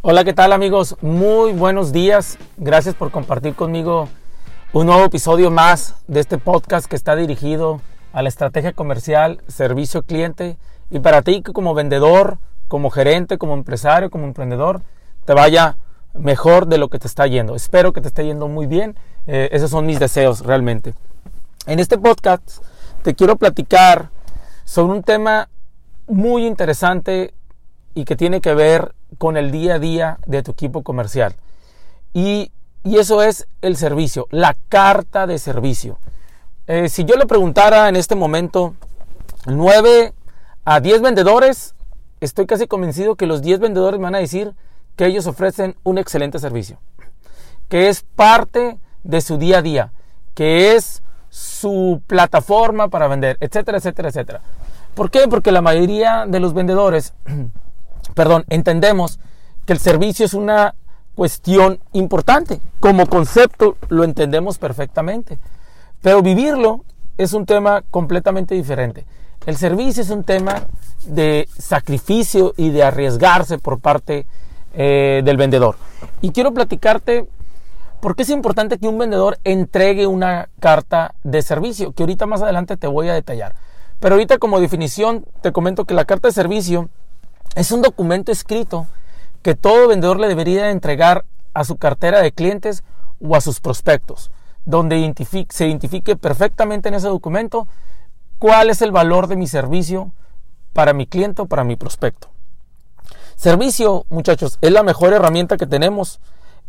Hola, ¿qué tal amigos? Muy buenos días. Gracias por compartir conmigo un nuevo episodio más de este podcast que está dirigido a la estrategia comercial, servicio cliente y para ti que como vendedor, como gerente, como empresario, como emprendedor, te vaya mejor de lo que te está yendo. Espero que te esté yendo muy bien. Eh, esos son mis deseos realmente. En este podcast te quiero platicar sobre un tema muy interesante y que tiene que ver con el día a día de tu equipo comercial. Y, eso es el servicio, la carta de servicio. Eh, si yo le preguntara en este momento 9 a 10 vendedores, estoy casi convencido que los 10 vendedores me van a decir que ellos ofrecen un excelente servicio, que es parte de su día a día, que es su plataforma para vender, etcétera, etcétera, etcétera. ¿Por qué? Porque la mayoría de los vendedores perdón, entendemos que el servicio es una cuestión importante. Como concepto lo entendemos perfectamente. Pero vivirlo es un tema completamente diferente. El servicio es un tema de sacrificio y de arriesgarse por parte eh, del vendedor. Y quiero platicarte por qué es importante que un vendedor entregue una carta de servicio, que ahorita más adelante te voy a detallar. Pero ahorita como definición te comento que la carta de servicio es un documento escrito que todo vendedor le debería entregar a su cartera de clientes o a sus prospectos, donde se identifique perfectamente en ese documento cuál es el valor de mi servicio para mi cliente o para mi prospecto. Servicio, muchachos, es la mejor herramienta que tenemos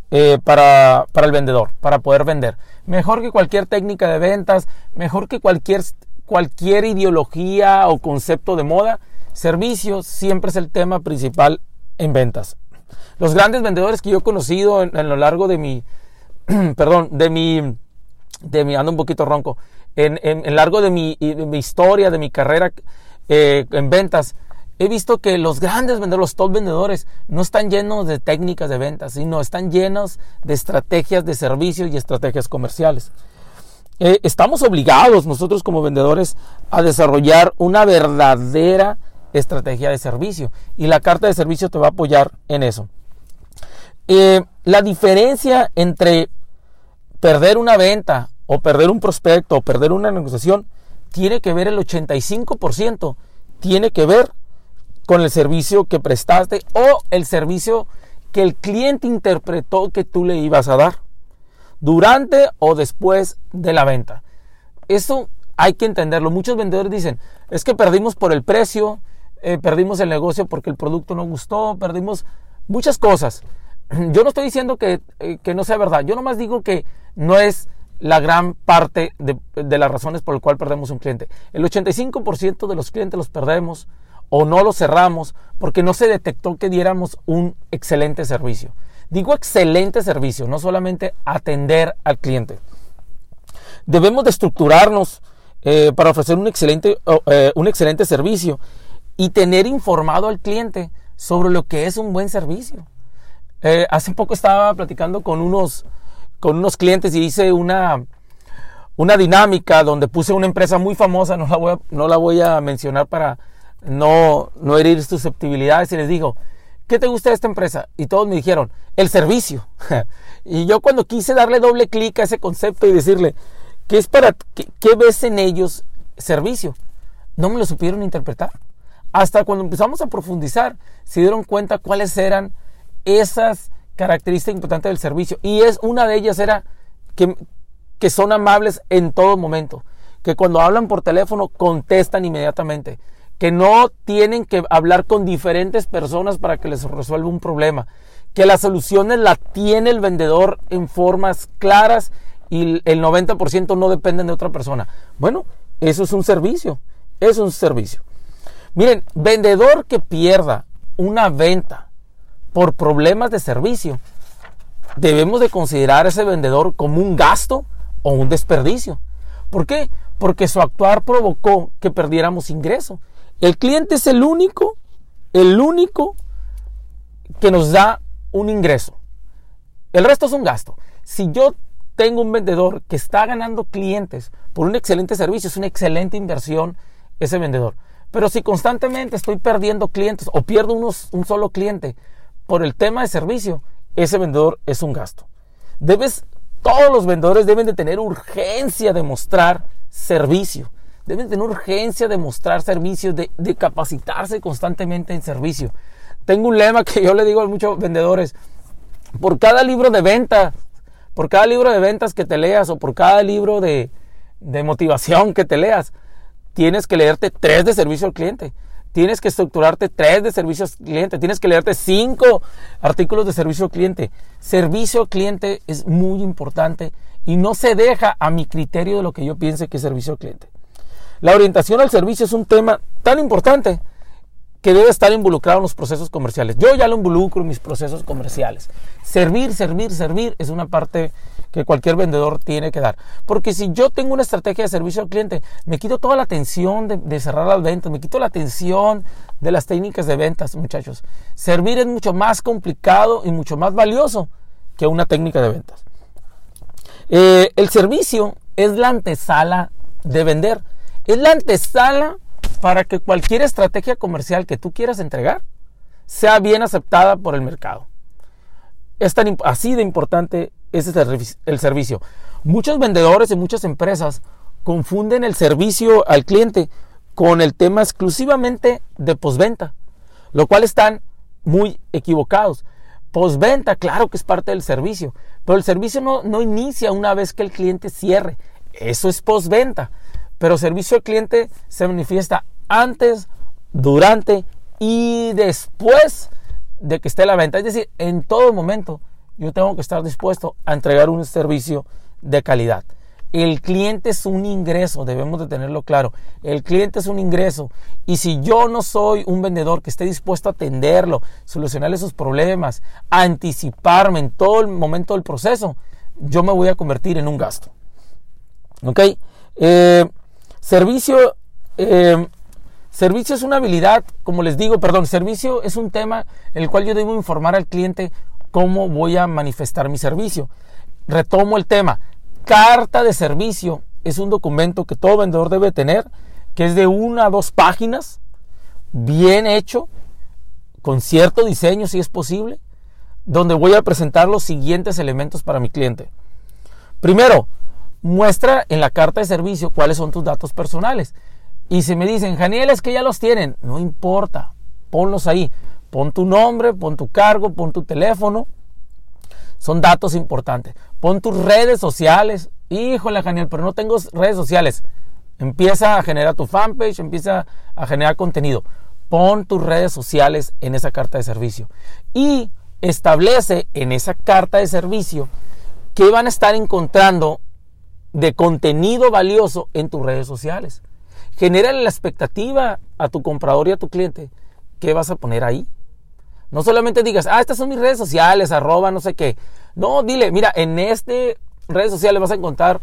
eh, para, para, el vendedor, para poder vender. Mejor que cualquier técnica de ventas, mejor que cualquier, cualquier ideología o concepto de moda, Servicio siempre es el tema principal en ventas. Los grandes vendedores que yo he conocido en, lo largo de mi, perdón, de mi, de mi, ando un poquito ronco, en, en, largo de mi, historia, de mi carrera eh, en ventas, he visto que los grandes vendedores, los top vendedores, no están llenos de técnicas de ventas, sino están llenos de estrategias de servicios y estrategias comerciales. Eh, estamos obligados nosotros como vendedores a desarrollar una verdadera estrategia de servicio. Y la carta de servicio te va a apoyar en eso. Eh, la diferencia entre perder una venta o perder un prospecto o perder una negociación tiene que ver el 85%, tiene que ver con el servicio que prestaste o el servicio que el cliente interpretó que tú le ibas a dar durante o después de la venta. Eso hay que entenderlo. Muchos vendedores dicen, es que perdimos por el precio, eh, perdimos el negocio porque el producto no gustó, perdimos muchas cosas. Yo no estoy diciendo que, eh, que no sea verdad, yo nomás digo que no es la gran parte de, de las razones por las cuales perdemos un cliente. El 85% de los clientes los perdemos o no los cerramos porque no se detectó que diéramos un excelente servicio. Digo excelente servicio, no solamente atender al cliente. Debemos de estructurarnos eh, para ofrecer un excelente, un excelente servicio y tener informado al cliente sobre lo que es un buen servicio. Eh, hace poco estaba platicando con unos, con unos clientes y hice una, una dinámica donde puse una empresa muy famosa, no la voy a, no la voy a mencionar para no, no herir susceptibilidades y les digo, ¿qué te gusta de esta empresa? Y todos me dijeron, el servicio. y yo cuando quise darle doble clic a ese concepto y decirle, ¿qué es para, qué, qué ves en ellos servicio? No me lo supieron interpretar. Hasta cuando empezamos a profundizar, se dieron cuenta cuáles eran esas características importantes del servicio. Y es una de ellas era que, son amables en todo momento. Que cuando hablan por teléfono contestan inmediatamente. Que no tienen que hablar con diferentes personas para que les resuelva un problema. Que las soluciones las tiene el vendedor en formas claras y el 90% no dependen de otra persona. Bueno, eso es un servicio. Eso es un servicio. Miren, vendedor que pierda una venta por problemas de servicio, debemos de considerar a ese vendedor como un gasto o un desperdicio. ¿Por qué? Porque su actuar provocó que perdiéramos ingreso. El cliente es el único, el único que nos da un ingreso. El resto es un gasto. Si yo tengo un vendedor que está ganando clientes por un excelente servicio, es una excelente inversión ese vendedor. Pero si constantemente estoy perdiendo clientes o pierdo unos, un solo cliente por el tema de servicio, ese vendedor es un gasto. Debes, todos los vendedores deben de tener urgencia de mostrar servicio. Deben tener urgencia de mostrar servicio, de, capacitarse constantemente en servicio. Tengo un lema que yo le digo a muchos vendedores. Por cada libro de venta, por cada libro de ventas que te leas o por cada libro de motivación que te leas, tienes que leerte tres de servicio al cliente. Tienes que estructurarte tres de servicio al cliente. Tienes que leerte cinco artículos de servicio al cliente. Servicio al cliente es muy importante y no se deja a mi criterio de lo que yo piense que es servicio al cliente. La orientación al servicio es un tema tan importante que debe estar involucrado en los procesos comerciales. Yo ya lo involucro en mis procesos comerciales. Servir, servir, servir es una parte que cualquier vendedor tiene que dar. Porque si yo tengo una estrategia de servicio al cliente, me quito toda la atención de, cerrar las ventas, me quito la atención de las técnicas de ventas, muchachos. Servir es mucho más complicado y mucho más valioso que una técnica de ventas. Eh, el servicio es la antesala de vender. Es la antesala para que cualquier estrategia comercial que tú quieras entregar sea bien aceptada por el mercado. Es tan así de importante ese es el servicio. Muchos vendedores y muchas empresas confunden el servicio al cliente con el tema exclusivamente de postventa, lo cual están muy equivocados. Postventa, claro que es parte del servicio, pero el servicio no, no inicia una vez que el cliente cierre. Eso es postventa. Pero servicio al cliente se manifiesta antes, durante y después de que esté la venta. Es decir, en todo momento yo tengo que estar dispuesto a entregar un servicio de calidad. El cliente es un ingreso, debemos de tenerlo claro. El cliente es un ingreso. Y si yo no soy un vendedor que esté dispuesto a atenderlo, solucionarle sus problemas, anticiparme en todo el momento del proceso, yo me voy a convertir en un gasto. ¿Ok? Eh, servicio, eh, servicio es una habilidad, como les digo, perdón, servicio es un tema en el cual yo debo informar al cliente cómo voy a manifestar mi servicio. Retomo el tema. Carta de servicio es un documento que todo vendedor debe tener, que es de una a dos páginas, bien hecho, con cierto diseño si es posible, donde voy a presentar los siguientes elementos para mi cliente. Primero, muestra en la carta de servicio cuáles son tus datos personales. Y si me dicen, Janiel, es que ya los tienen, no importa, ponlos ahí. Pon tu nombre, pon tu cargo, pon tu teléfono. Son datos importantes. Pon tus redes sociales. Híjole, Daniel, pero no tengo redes sociales. Empieza a generar tu fanpage, empieza a generar contenido. Pon tus redes sociales en esa carta de servicio. Y establece en esa carta de servicio qué van a estar encontrando de contenido valioso en tus redes sociales. Genera la expectativa a tu comprador y a tu cliente. ¿Qué vas a poner ahí? No solamente digas, ah, estas son mis redes sociales, arroba, no sé qué. No, dile, mira, en este redes sociales vas a encontrar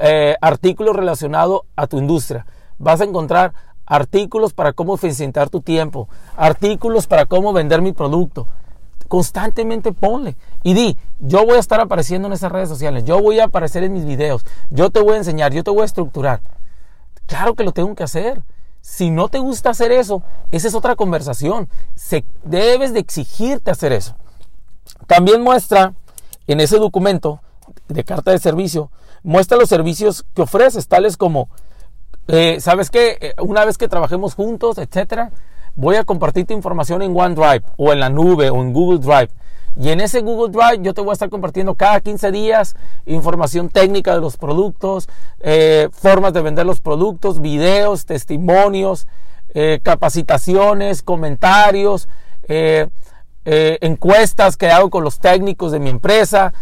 eh, artículos relacionados a tu industria. Vas a encontrar artículos para cómo eficientar tu tiempo, artículos para cómo vender mi producto. Constantemente ponle y di, yo voy a estar apareciendo en esas redes sociales, yo voy a aparecer en mis videos, yo te voy a enseñar, yo te voy a estructurar. Claro que lo tengo que hacer. Si no te gusta hacer eso, esa es otra conversación. Se, debes de exigirte hacer eso. También muestra en ese documento de carta de servicio, muestra los servicios que ofreces, tales como, eh, ¿sabes qué? Eh, una vez que trabajemos juntos, etcétera, voy a compartir tu información en OneDrive o en la nube o en Google Drive. Y en ese Google Drive yo te voy a estar compartiendo cada 15 días información técnica de los productos, eh, formas de vender los productos, videos, testimonios, eh, capacitaciones, comentarios, eh, encuestas que hago con los técnicos de mi empresa,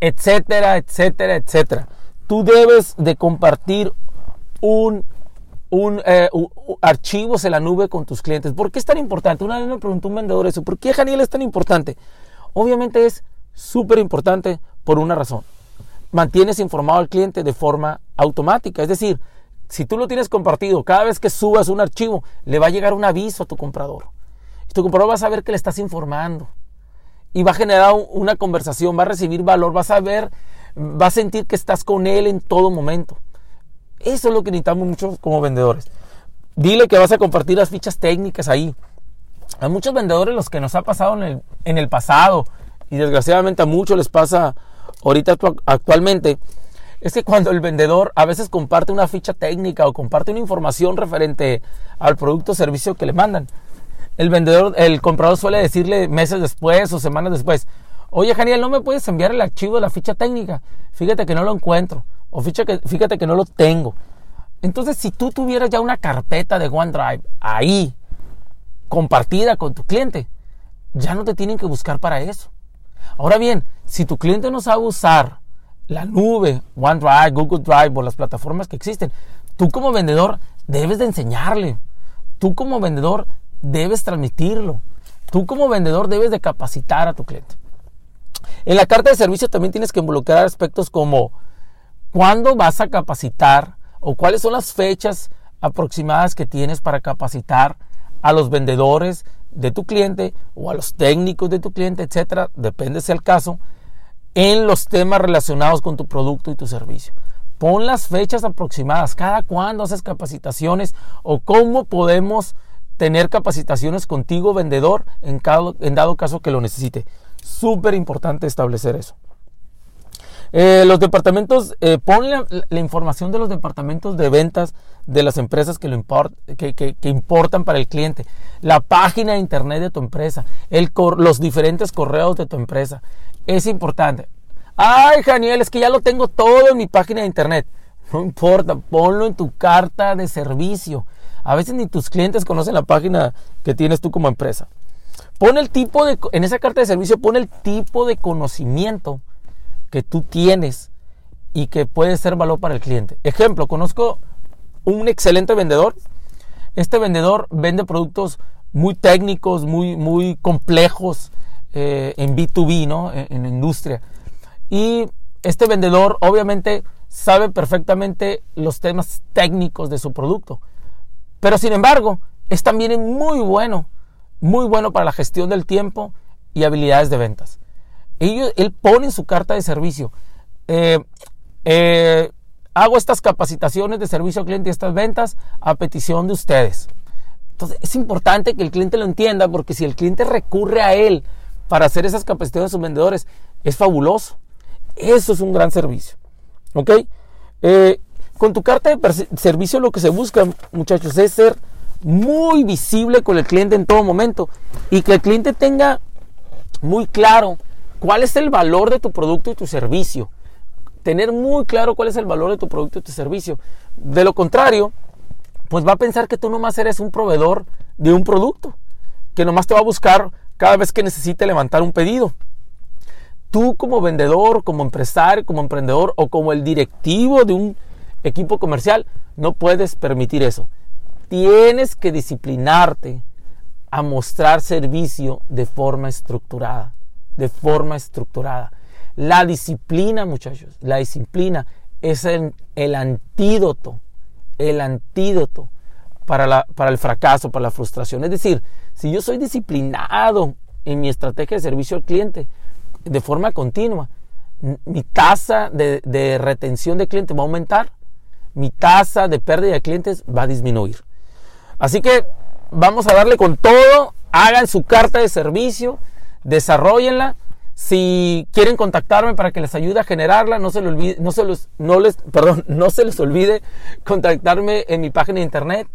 etcétera, etcétera, etcétera. Tú debes de compartir un, un, archivos en la nube con tus clientes. ¿Por qué es tan importante? Una vez me preguntó un vendedor eso. ¿Por qué, Janiel, es tan importante? Obviamente es súper importante por una razón. Mantienes informado al cliente de forma automática. Es decir, si tú lo tienes compartido, cada vez que subas un archivo, le va a llegar un aviso a tu comprador. Y tu comprador va a saber que le estás informando. Y va a generar una conversación, va a recibir valor, va a saber, va a sentir que estás con él en todo momento. Eso es lo que necesitamos mucho como vendedores. Dile que vas a compartir las fichas técnicas ahí. Hay muchos vendedores los que nos ha pasado en el, en el pasado y desgraciadamente a muchos les pasa ahorita actualmente es que cuando el vendedor a veces comparte una ficha técnica o comparte una información referente al producto o servicio que le mandan, el vendedor, el comprador suele decirle meses después o semanas después, oye Janiel, ¿no me puedes enviar el archivo de la ficha técnica? Fíjate que no lo encuentro o que, fíjate que no lo tengo. Entonces, si tú tuvieras ya una carpeta de OneDrive ahí, compartida con tu cliente, ya no te tienen que buscar para eso. Ahora bien, si tu cliente no sabe usar la nube, OneDrive, Google Drive o las plataformas que existen, tú como vendedor debes de enseñarle. Tú como vendedor debes transmitirlo. Tú como vendedor debes de capacitar a tu cliente. En la carta de servicio también tienes que involucrar aspectos como cuándo vas a capacitar o cuáles son las fechas aproximadas que tienes para capacitar a los vendedores de tu cliente o a los técnicos de tu cliente, etcétera, depende si el caso, en los temas relacionados con tu producto y tu servicio. Pon las fechas aproximadas, cada cuándo haces capacitaciones o cómo podemos tener capacitaciones contigo vendedor en, en dado caso que lo necesite. Súper importante establecer eso. Eh, los departamentos, eh, pon la, información de los departamentos de ventas de las empresas que, lo importan para el cliente, la página de internet de tu empresa, los diferentes correos de tu empresa. Es importante. Ay, Daniel, es que ya lo tengo todo en mi página de internet. No importa, ponlo en tu carta de servicio. A veces ni tus clientes conocen la página que tienes tú como empresa. Pon el tipo de, en esa carta de servicio, pon el tipo de conocimiento que tú tienes y que puede ser valor para el cliente. Ejemplo, conozco un excelente vendedor. Este vendedor vende productos muy técnicos, muy, muy complejos eh, en B2B, ¿no? En, en, industria. Y este vendedor obviamente sabe perfectamente los temas técnicos de su producto. Pero sin embargo, es también muy bueno, muy bueno para la gestión del tiempo y habilidades de ventas él pone en su carta de servicio, eh, eh, hago estas capacitaciones de servicio al cliente y estas ventas a petición de ustedes. Entonces es importante que el cliente lo entienda porque si el cliente recurre a él para hacer esas capacitaciones a sus vendedores, es fabuloso. Eso es un gran servicio. ¿Ok? Eh, con tu carta de servicio lo que se busca, muchachos, es ser muy visible con el cliente en todo momento y que el cliente tenga muy claro cuál es el valor de tu producto y tu servicio. Tener muy claro cuál es el valor de tu producto y tu servicio. De lo contrario, pues va a pensar que tú nomás eres un proveedor de un producto, que nomás te va a buscar cada vez que necesite levantar un pedido. Tú como vendedor, como empresario, como emprendedor o como el directivo de un equipo comercial, no puedes permitir eso. Tienes que disciplinarte a mostrar servicio de forma estructurada de forma estructurada. La disciplina, muchachos, la disciplina es el, antídoto, el antídoto para, la, para el fracaso, para la frustración. Es decir, si yo soy disciplinado en mi estrategia de servicio al cliente de forma continua, mi tasa de, de retención de clientes va a aumentar, mi tasa de pérdida de clientes va a disminuir. Así que vamos a darle con todo, hagan su carta de servicio, desarrollenla. Si quieren contactarme para que les ayude a generarla, no se, les olvide, no se les, no les, perdón, no se les olvide contactarme en mi página de internet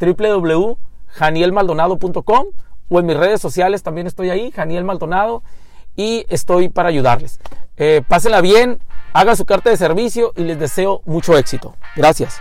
www.janielmaldonado.com o en mis redes sociales también estoy ahí, Janiel Maldonado, y estoy para ayudarles. Eh, pásenla bien, hagan su carta de servicio y les deseo mucho éxito. Gracias.